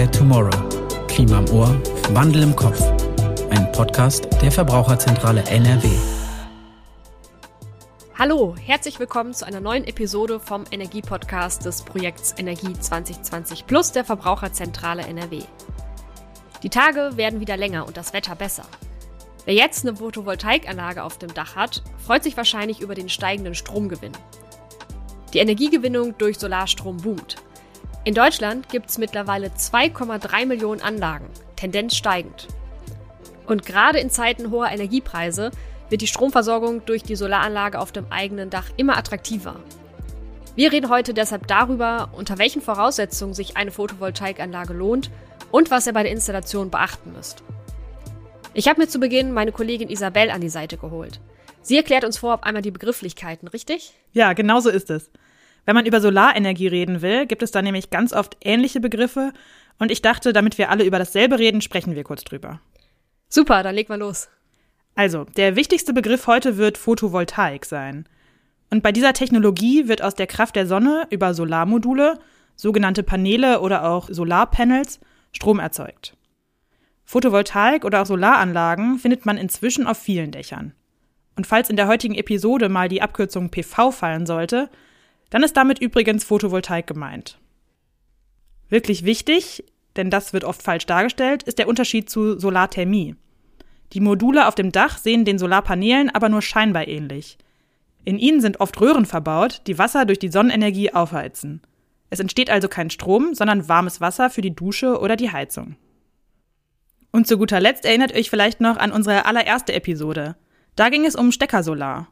Care Tomorrow. Klima im Ohr, Wandel im Kopf. Ein Podcast der Verbraucherzentrale NRW. Hallo, herzlich willkommen zu einer neuen Episode vom Energiepodcast des Projekts Energie 2020 Plus der Verbraucherzentrale NRW. Die Tage werden wieder länger und das Wetter besser. Wer jetzt eine Photovoltaikanlage auf dem Dach hat, freut sich wahrscheinlich über den steigenden Stromgewinn. Die Energiegewinnung durch Solarstrom boomt. In Deutschland gibt es mittlerweile 2,3 Millionen Anlagen, Tendenz steigend. Und gerade in Zeiten hoher Energiepreise wird die Stromversorgung durch die Solaranlage auf dem eigenen Dach immer attraktiver. Wir reden heute deshalb darüber, unter welchen Voraussetzungen sich eine Photovoltaikanlage lohnt und was ihr bei der Installation beachten müsst. Ich habe mir zu Beginn meine Kollegin Isabel an die Seite geholt. Sie erklärt uns vorab einmal die Begrifflichkeiten, richtig? Ja, genau so ist es. Wenn man über Solarenergie reden will, gibt es da nämlich ganz oft ähnliche Begriffe und ich dachte, damit wir alle über dasselbe reden, sprechen wir kurz drüber. Super, dann leg mal los. Also, der wichtigste Begriff heute wird Photovoltaik sein. Und bei dieser Technologie wird aus der Kraft der Sonne über Solarmodule, sogenannte Paneele oder auch Solarpanels, Strom erzeugt. Photovoltaik oder auch Solaranlagen findet man inzwischen auf vielen Dächern. Und falls in der heutigen Episode mal die Abkürzung PV fallen sollte, dann ist damit übrigens Photovoltaik gemeint. Wirklich wichtig, denn das wird oft falsch dargestellt, ist der Unterschied zu Solarthermie. Die Module auf dem Dach sehen den Solarpanelen aber nur scheinbar ähnlich. In ihnen sind oft Röhren verbaut, die Wasser durch die Sonnenenergie aufheizen. Es entsteht also kein Strom, sondern warmes Wasser für die Dusche oder die Heizung. Und zu guter Letzt erinnert euch vielleicht noch an unsere allererste Episode. Da ging es um Steckersolar.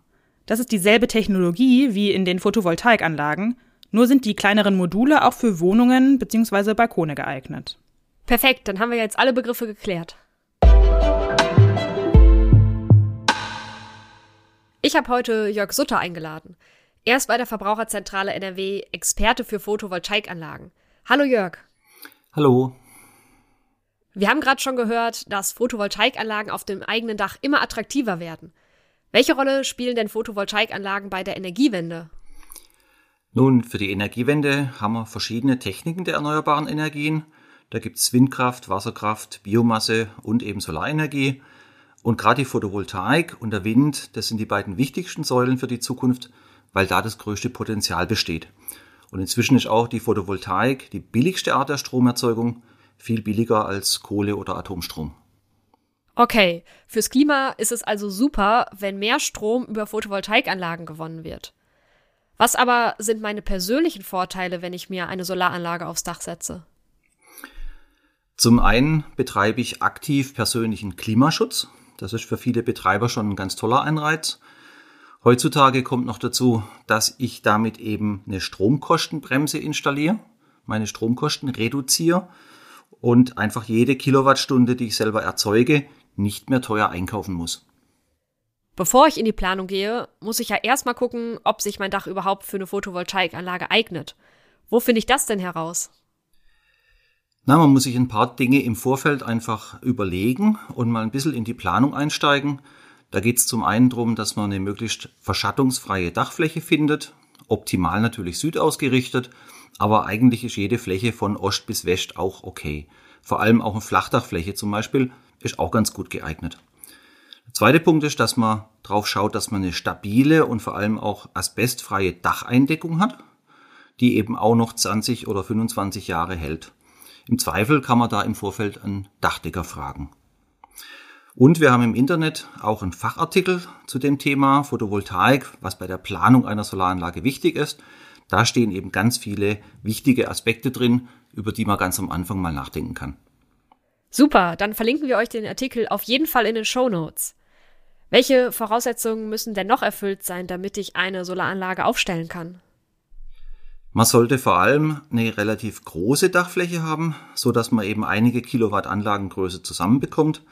Das ist dieselbe Technologie wie in den Photovoltaikanlagen, nur sind die kleineren Module auch für Wohnungen bzw. Balkone geeignet. Perfekt, dann haben wir jetzt alle Begriffe geklärt. Ich habe heute Jörg Sutter eingeladen. Er ist bei der Verbraucherzentrale NRW Experte für Photovoltaikanlagen. Hallo Jörg. Hallo. Wir haben gerade schon gehört, dass Photovoltaikanlagen auf dem eigenen Dach immer attraktiver werden. Welche Rolle spielen denn Photovoltaikanlagen bei der Energiewende? Nun, für die Energiewende haben wir verschiedene Techniken der erneuerbaren Energien. Da gibt es Windkraft, Wasserkraft, Biomasse und eben Solarenergie. Und gerade die Photovoltaik und der Wind, das sind die beiden wichtigsten Säulen für die Zukunft, weil da das größte Potenzial besteht. Und inzwischen ist auch die Photovoltaik die billigste Art der Stromerzeugung viel billiger als Kohle oder Atomstrom. Okay, fürs Klima ist es also super, wenn mehr Strom über Photovoltaikanlagen gewonnen wird. Was aber sind meine persönlichen Vorteile, wenn ich mir eine Solaranlage aufs Dach setze? Zum einen betreibe ich aktiv persönlichen Klimaschutz. Das ist für viele Betreiber schon ein ganz toller Anreiz. Heutzutage kommt noch dazu, dass ich damit eben eine Stromkostenbremse installiere, meine Stromkosten reduziere und einfach jede Kilowattstunde, die ich selber erzeuge, nicht mehr teuer einkaufen muss. Bevor ich in die Planung gehe, muss ich ja erstmal gucken, ob sich mein Dach überhaupt für eine Photovoltaikanlage eignet. Wo finde ich das denn heraus? Na, man muss sich ein paar Dinge im Vorfeld einfach überlegen und mal ein bisschen in die Planung einsteigen. Da geht es zum einen darum, dass man eine möglichst verschattungsfreie Dachfläche findet, optimal natürlich südausgerichtet, aber eigentlich ist jede Fläche von Ost bis West auch okay. Vor allem auch eine Flachdachfläche zum Beispiel ist auch ganz gut geeignet. Der zweite Punkt ist, dass man drauf schaut, dass man eine stabile und vor allem auch asbestfreie Dacheindeckung hat, die eben auch noch 20 oder 25 Jahre hält. Im Zweifel kann man da im Vorfeld einen Dachdecker fragen. Und wir haben im Internet auch einen Fachartikel zu dem Thema Photovoltaik, was bei der Planung einer Solaranlage wichtig ist. Da stehen eben ganz viele wichtige Aspekte drin, über die man ganz am Anfang mal nachdenken kann. Super, dann verlinken wir euch den Artikel auf jeden Fall in den Show Notes. Welche Voraussetzungen müssen denn noch erfüllt sein, damit ich eine Solaranlage aufstellen kann? Man sollte vor allem eine relativ große Dachfläche haben, so dass man eben einige Kilowatt Anlagengröße zusammenbekommt.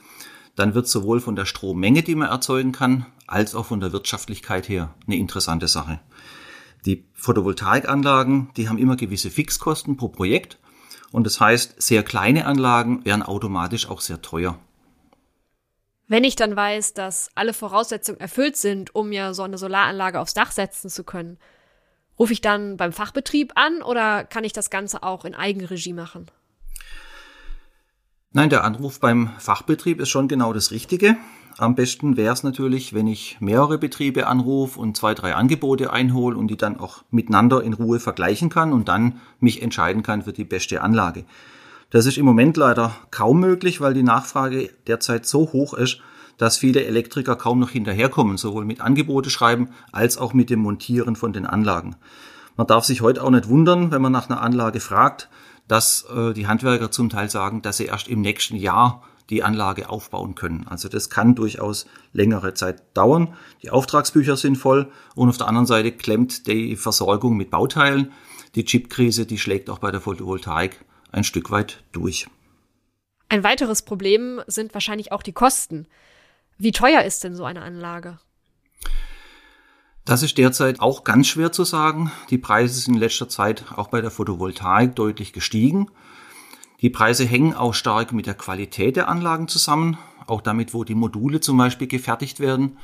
Dann wird sowohl von der Strommenge, die man erzeugen kann, als auch von der Wirtschaftlichkeit her eine interessante Sache. Die Photovoltaikanlagen, die haben immer gewisse Fixkosten pro Projekt. Und das heißt, sehr kleine Anlagen wären automatisch auch sehr teuer. Wenn ich dann weiß, dass alle Voraussetzungen erfüllt sind, um mir so eine Solaranlage aufs Dach setzen zu können, rufe ich dann beim Fachbetrieb an oder kann ich das Ganze auch in Eigenregie machen? Nein, der Anruf beim Fachbetrieb ist schon genau das Richtige. Am besten wäre es natürlich, wenn ich mehrere Betriebe anrufe und zwei, drei Angebote einhole und die dann auch miteinander in Ruhe vergleichen kann und dann mich entscheiden kann für die beste Anlage. Das ist im Moment leider kaum möglich, weil die Nachfrage derzeit so hoch ist, dass viele Elektriker kaum noch hinterherkommen, sowohl mit Angebote schreiben als auch mit dem Montieren von den Anlagen. Man darf sich heute auch nicht wundern, wenn man nach einer Anlage fragt, dass äh, die Handwerker zum Teil sagen, dass sie erst im nächsten Jahr die Anlage aufbauen können. Also das kann durchaus längere Zeit dauern. Die Auftragsbücher sind voll und auf der anderen Seite klemmt die Versorgung mit Bauteilen. Die Chipkrise, die schlägt auch bei der Photovoltaik ein Stück weit durch. Ein weiteres Problem sind wahrscheinlich auch die Kosten. Wie teuer ist denn so eine Anlage? Das ist derzeit auch ganz schwer zu sagen. Die Preise sind in letzter Zeit auch bei der Photovoltaik deutlich gestiegen. Die Preise hängen auch stark mit der Qualität der Anlagen zusammen, auch damit, wo die Module zum Beispiel gefertigt werden.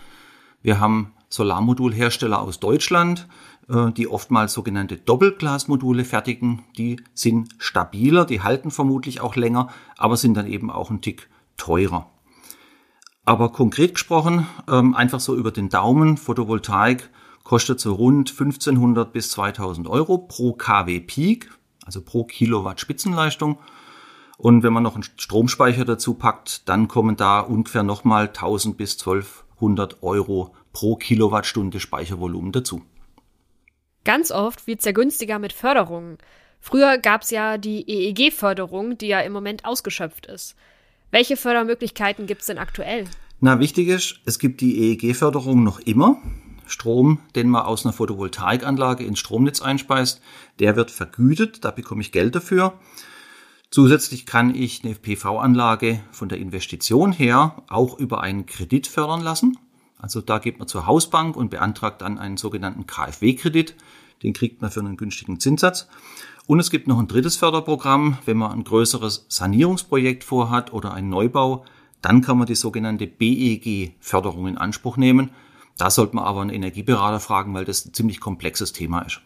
Wir haben Solarmodulhersteller aus Deutschland, äh, die oftmals sogenannte Doppelglasmodule fertigen. Die sind stabiler, die halten vermutlich auch länger, aber sind dann eben auch ein Tick teurer. Aber konkret gesprochen, ähm, einfach so über den Daumen, Photovoltaik kostet so rund 1500 bis 2000 Euro pro kW Peak, also pro Kilowatt Spitzenleistung. Und wenn man noch einen Stromspeicher dazu packt, dann kommen da ungefähr nochmal 1000 bis 1200 Euro pro Kilowattstunde Speichervolumen dazu. Ganz oft wird es ja günstiger mit Förderungen. Früher gab es ja die EEG-Förderung, die ja im Moment ausgeschöpft ist. Welche Fördermöglichkeiten gibt es denn aktuell? Na, wichtig ist, es gibt die EEG-Förderung noch immer. Strom, den man aus einer Photovoltaikanlage ins Stromnetz einspeist, der wird vergütet, da bekomme ich Geld dafür. Zusätzlich kann ich eine PV-Anlage von der Investition her auch über einen Kredit fördern lassen. Also da geht man zur Hausbank und beantragt dann einen sogenannten KfW-Kredit. Den kriegt man für einen günstigen Zinssatz. Und es gibt noch ein drittes Förderprogramm, wenn man ein größeres Sanierungsprojekt vorhat oder einen Neubau, dann kann man die sogenannte BEG-Förderung in Anspruch nehmen. Da sollte man aber einen Energieberater fragen, weil das ein ziemlich komplexes Thema ist.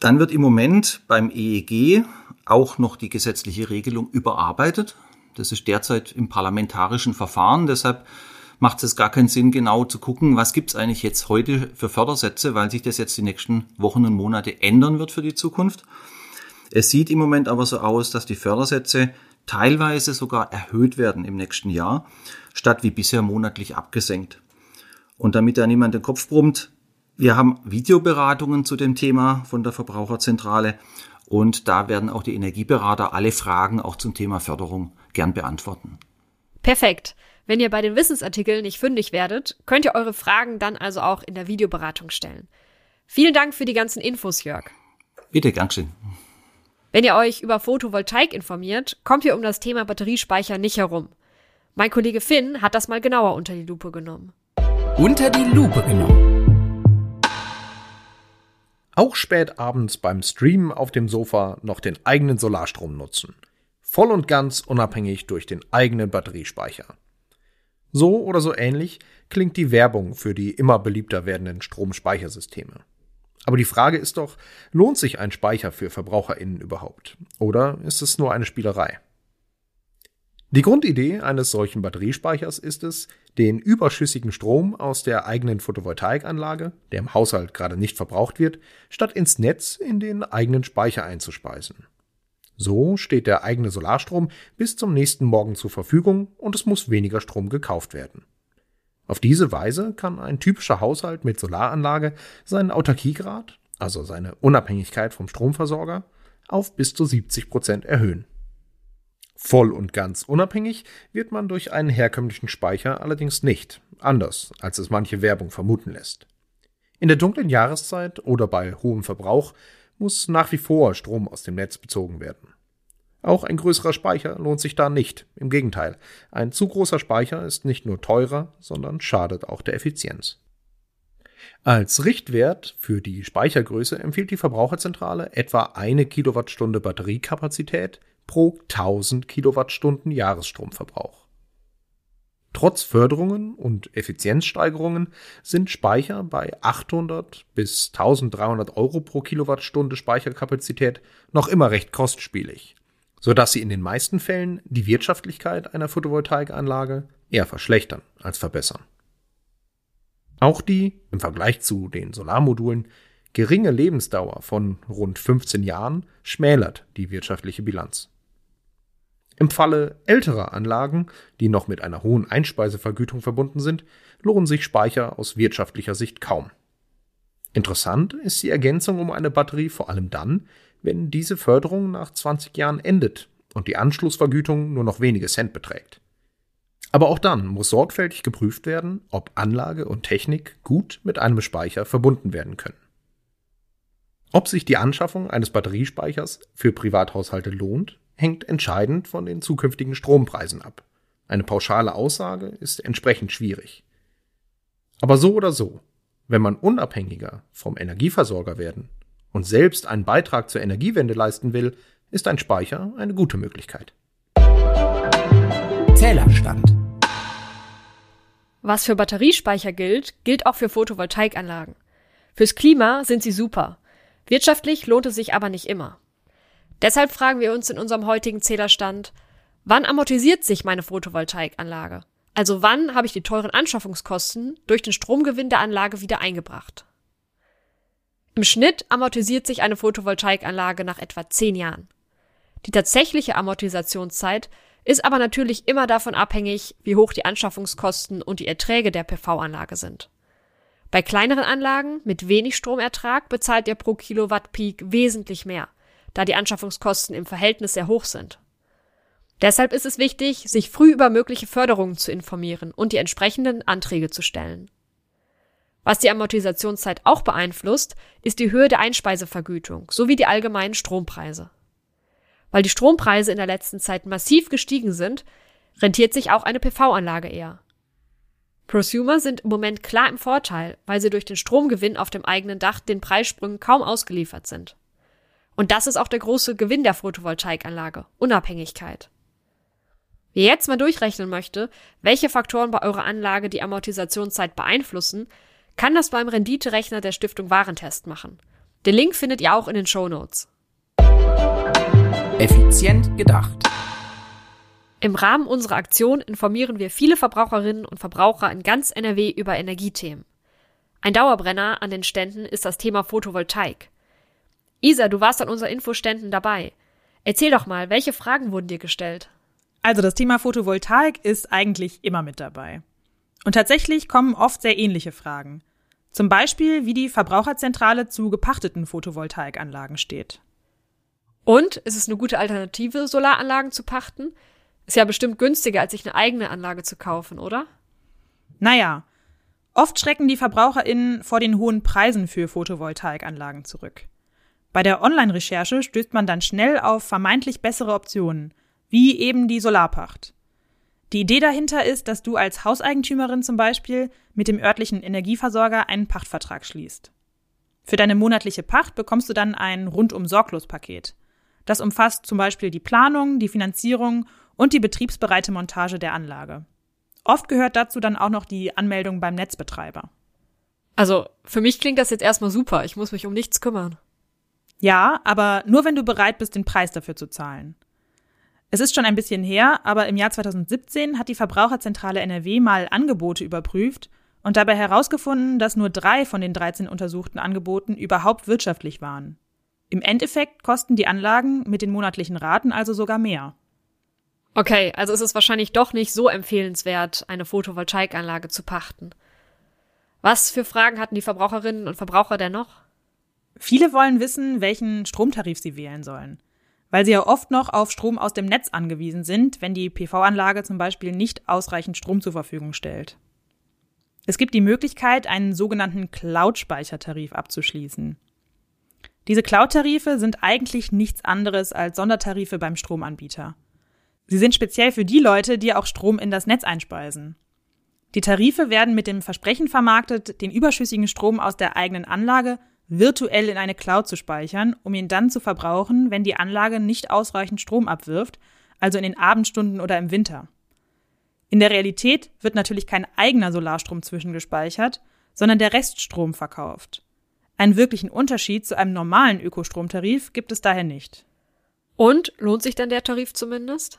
Dann wird im Moment beim EEG auch noch die gesetzliche Regelung überarbeitet. Das ist derzeit im parlamentarischen Verfahren. Deshalb macht es gar keinen Sinn, genau zu gucken, was gibt es eigentlich jetzt heute für Fördersätze, weil sich das jetzt die nächsten Wochen und Monate ändern wird für die Zukunft. Es sieht im Moment aber so aus, dass die Fördersätze teilweise sogar erhöht werden im nächsten Jahr, statt wie bisher monatlich abgesenkt. Und damit da niemand den Kopf brummt, wir haben Videoberatungen zu dem Thema von der Verbraucherzentrale und da werden auch die Energieberater alle Fragen auch zum Thema Förderung gern beantworten. Perfekt. Wenn ihr bei den Wissensartikeln nicht fündig werdet, könnt ihr eure Fragen dann also auch in der Videoberatung stellen. Vielen Dank für die ganzen Infos, Jörg. Bitte, gern schön. Wenn ihr euch über Photovoltaik informiert, kommt ihr um das Thema Batteriespeicher nicht herum. Mein Kollege Finn hat das mal genauer unter die Lupe genommen. Unter die Lupe genommen. Auch spät abends beim Streamen auf dem Sofa noch den eigenen Solarstrom nutzen. Voll und ganz unabhängig durch den eigenen Batteriespeicher. So oder so ähnlich klingt die Werbung für die immer beliebter werdenden Stromspeichersysteme. Aber die Frage ist doch, lohnt sich ein Speicher für VerbraucherInnen überhaupt? Oder ist es nur eine Spielerei? Die Grundidee eines solchen Batteriespeichers ist es, den überschüssigen Strom aus der eigenen Photovoltaikanlage, der im Haushalt gerade nicht verbraucht wird, statt ins Netz in den eigenen Speicher einzuspeisen. So steht der eigene Solarstrom bis zum nächsten Morgen zur Verfügung und es muss weniger Strom gekauft werden. Auf diese Weise kann ein typischer Haushalt mit Solaranlage seinen Autarkiegrad, also seine Unabhängigkeit vom Stromversorger, auf bis zu 70 Prozent erhöhen. Voll und ganz unabhängig wird man durch einen herkömmlichen Speicher allerdings nicht, anders als es manche Werbung vermuten lässt. In der dunklen Jahreszeit oder bei hohem Verbrauch muss nach wie vor Strom aus dem Netz bezogen werden. Auch ein größerer Speicher lohnt sich da nicht. Im Gegenteil, ein zu großer Speicher ist nicht nur teurer, sondern schadet auch der Effizienz. Als Richtwert für die Speichergröße empfiehlt die Verbraucherzentrale etwa eine Kilowattstunde Batteriekapazität pro 1000 Kilowattstunden Jahresstromverbrauch. Trotz Förderungen und Effizienzsteigerungen sind Speicher bei 800 bis 1300 Euro pro Kilowattstunde Speicherkapazität noch immer recht kostspielig. sodass sie in den meisten Fällen die Wirtschaftlichkeit einer Photovoltaikanlage eher verschlechtern als verbessern. Auch die, im Vergleich zu den Solarmodulen, geringe Lebensdauer von rund 15 Jahren schmälert die wirtschaftliche Bilanz. Im Falle älterer Anlagen, die noch mit einer hohen Einspeisevergütung verbunden sind, lohnen sich Speicher aus wirtschaftlicher Sicht kaum. Interessant ist die Ergänzung um eine Batterie vor allem dann, wenn diese Förderung nach 20 Jahren endet und die Anschlussvergütung nur noch wenige Cent beträgt. Aber auch dann muss sorgfältig geprüft werden, ob Anlage und Technik gut mit einem Speicher verbunden werden können. Ob sich die Anschaffung eines Batteriespeichers für Privathaushalte lohnt, hängt entscheidend von den zukünftigen Strompreisen ab. Eine pauschale Aussage ist entsprechend schwierig. Aber so oder so, wenn man unabhängiger vom Energieversorger werden und selbst einen Beitrag zur Energiewende leisten will, ist ein Speicher eine gute Möglichkeit. Zählerstand. Was für Batteriespeicher gilt, gilt auch für Photovoltaikanlagen. Fürs Klima sind sie super. Wirtschaftlich lohnt es sich aber nicht immer. Deshalb fragen wir uns in unserem heutigen Zählerstand, wann amortisiert sich meine Photovoltaikanlage? Also wann habe ich die teuren Anschaffungskosten durch den Stromgewinn der Anlage wieder eingebracht? Im Schnitt amortisiert sich eine Photovoltaikanlage nach etwa zehn Jahren. Die tatsächliche Amortisationszeit ist aber natürlich immer davon abhängig, wie hoch die Anschaffungskosten und die Erträge der PV-Anlage sind. Bei kleineren Anlagen mit wenig Stromertrag bezahlt ihr pro Kilowatt Peak wesentlich mehr, da die Anschaffungskosten im Verhältnis sehr hoch sind. Deshalb ist es wichtig, sich früh über mögliche Förderungen zu informieren und die entsprechenden Anträge zu stellen. Was die Amortisationszeit auch beeinflusst, ist die Höhe der Einspeisevergütung sowie die allgemeinen Strompreise. Weil die Strompreise in der letzten Zeit massiv gestiegen sind, rentiert sich auch eine PV-Anlage eher. Prosumer sind im Moment klar im Vorteil, weil sie durch den Stromgewinn auf dem eigenen Dach den Preissprüngen kaum ausgeliefert sind. Und das ist auch der große Gewinn der Photovoltaikanlage, Unabhängigkeit. Wer jetzt mal durchrechnen möchte, welche Faktoren bei eurer Anlage die Amortisationszeit beeinflussen, kann das beim Renditerechner der Stiftung Warentest machen. Den Link findet ihr auch in den Show Notes. Effizient gedacht. Im Rahmen unserer Aktion informieren wir viele Verbraucherinnen und Verbraucher in ganz NRW über Energiethemen. Ein Dauerbrenner an den Ständen ist das Thema Photovoltaik. Isa, du warst an unseren Infoständen dabei. Erzähl doch mal, welche Fragen wurden dir gestellt? Also das Thema Photovoltaik ist eigentlich immer mit dabei. Und tatsächlich kommen oft sehr ähnliche Fragen. Zum Beispiel, wie die Verbraucherzentrale zu gepachteten Photovoltaikanlagen steht. Und ist es eine gute Alternative, Solaranlagen zu pachten? Ist ja bestimmt günstiger, als sich eine eigene Anlage zu kaufen, oder? Naja, oft schrecken die VerbraucherInnen vor den hohen Preisen für Photovoltaikanlagen zurück. Bei der Online-Recherche stößt man dann schnell auf vermeintlich bessere Optionen, wie eben die Solarpacht. Die Idee dahinter ist, dass du als Hauseigentümerin zum Beispiel mit dem örtlichen Energieversorger einen Pachtvertrag schließt. Für deine monatliche Pacht bekommst du dann ein rundum sorglos Paket. Das umfasst zum Beispiel die Planung, die Finanzierung und die betriebsbereite Montage der Anlage. Oft gehört dazu dann auch noch die Anmeldung beim Netzbetreiber. Also, für mich klingt das jetzt erstmal super. Ich muss mich um nichts kümmern. Ja, aber nur wenn du bereit bist, den Preis dafür zu zahlen. Es ist schon ein bisschen her, aber im Jahr 2017 hat die Verbraucherzentrale NRW mal Angebote überprüft und dabei herausgefunden, dass nur drei von den 13 untersuchten Angeboten überhaupt wirtschaftlich waren. Im Endeffekt kosten die Anlagen mit den monatlichen Raten also sogar mehr. Okay, also ist es wahrscheinlich doch nicht so empfehlenswert, eine Photovoltaikanlage zu pachten. Was für Fragen hatten die Verbraucherinnen und Verbraucher denn noch? Viele wollen wissen, welchen Stromtarif sie wählen sollen, weil sie ja oft noch auf Strom aus dem Netz angewiesen sind, wenn die PV-Anlage zum Beispiel nicht ausreichend Strom zur Verfügung stellt. Es gibt die Möglichkeit, einen sogenannten Cloud-Speichertarif abzuschließen. Diese Cloud-Tarife sind eigentlich nichts anderes als Sondertarife beim Stromanbieter. Sie sind speziell für die Leute, die auch Strom in das Netz einspeisen. Die Tarife werden mit dem Versprechen vermarktet, den überschüssigen Strom aus der eigenen Anlage virtuell in eine Cloud zu speichern, um ihn dann zu verbrauchen, wenn die Anlage nicht ausreichend Strom abwirft, also in den Abendstunden oder im Winter. In der Realität wird natürlich kein eigener Solarstrom zwischengespeichert, sondern der Reststrom verkauft. Einen wirklichen Unterschied zu einem normalen Ökostromtarif gibt es daher nicht. Und lohnt sich denn der Tarif zumindest?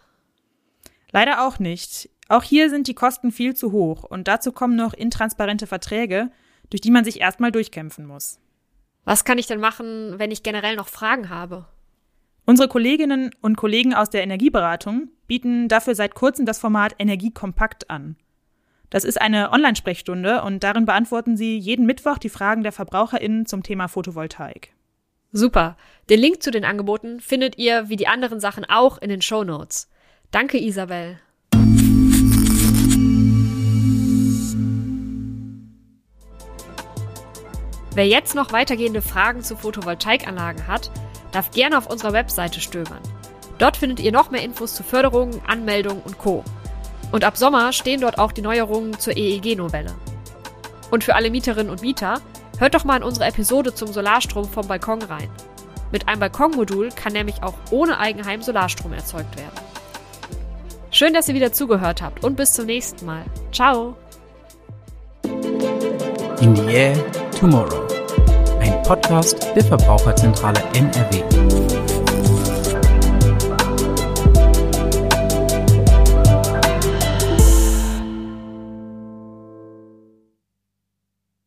Leider auch nicht. Auch hier sind die Kosten viel zu hoch und dazu kommen noch intransparente Verträge, durch die man sich erstmal durchkämpfen muss. Was kann ich denn machen, wenn ich generell noch Fragen habe? Unsere Kolleginnen und Kollegen aus der Energieberatung bieten dafür seit kurzem das Format Energiekompakt an. Das ist eine Online-Sprechstunde und darin beantworten sie jeden Mittwoch die Fragen der VerbraucherInnen zum Thema Photovoltaik. Super. Den Link zu den Angeboten findet ihr wie die anderen Sachen auch in den Show Notes. Danke, Isabel. Wer jetzt noch weitergehende Fragen zu Photovoltaikanlagen hat, darf gerne auf unserer Webseite stöbern. Dort findet ihr noch mehr Infos zu Förderungen, Anmeldungen und Co. Und ab Sommer stehen dort auch die Neuerungen zur EEG-Novelle. Und für alle Mieterinnen und Mieter, hört doch mal in unsere Episode zum Solarstrom vom Balkon rein. Mit einem Balkonmodul kann nämlich auch ohne Eigenheim Solarstrom erzeugt werden. Schön, dass ihr wieder zugehört habt und bis zum nächsten Mal. Ciao! In the Air Tomorrow. Podcast der Verbraucherzentrale NRW.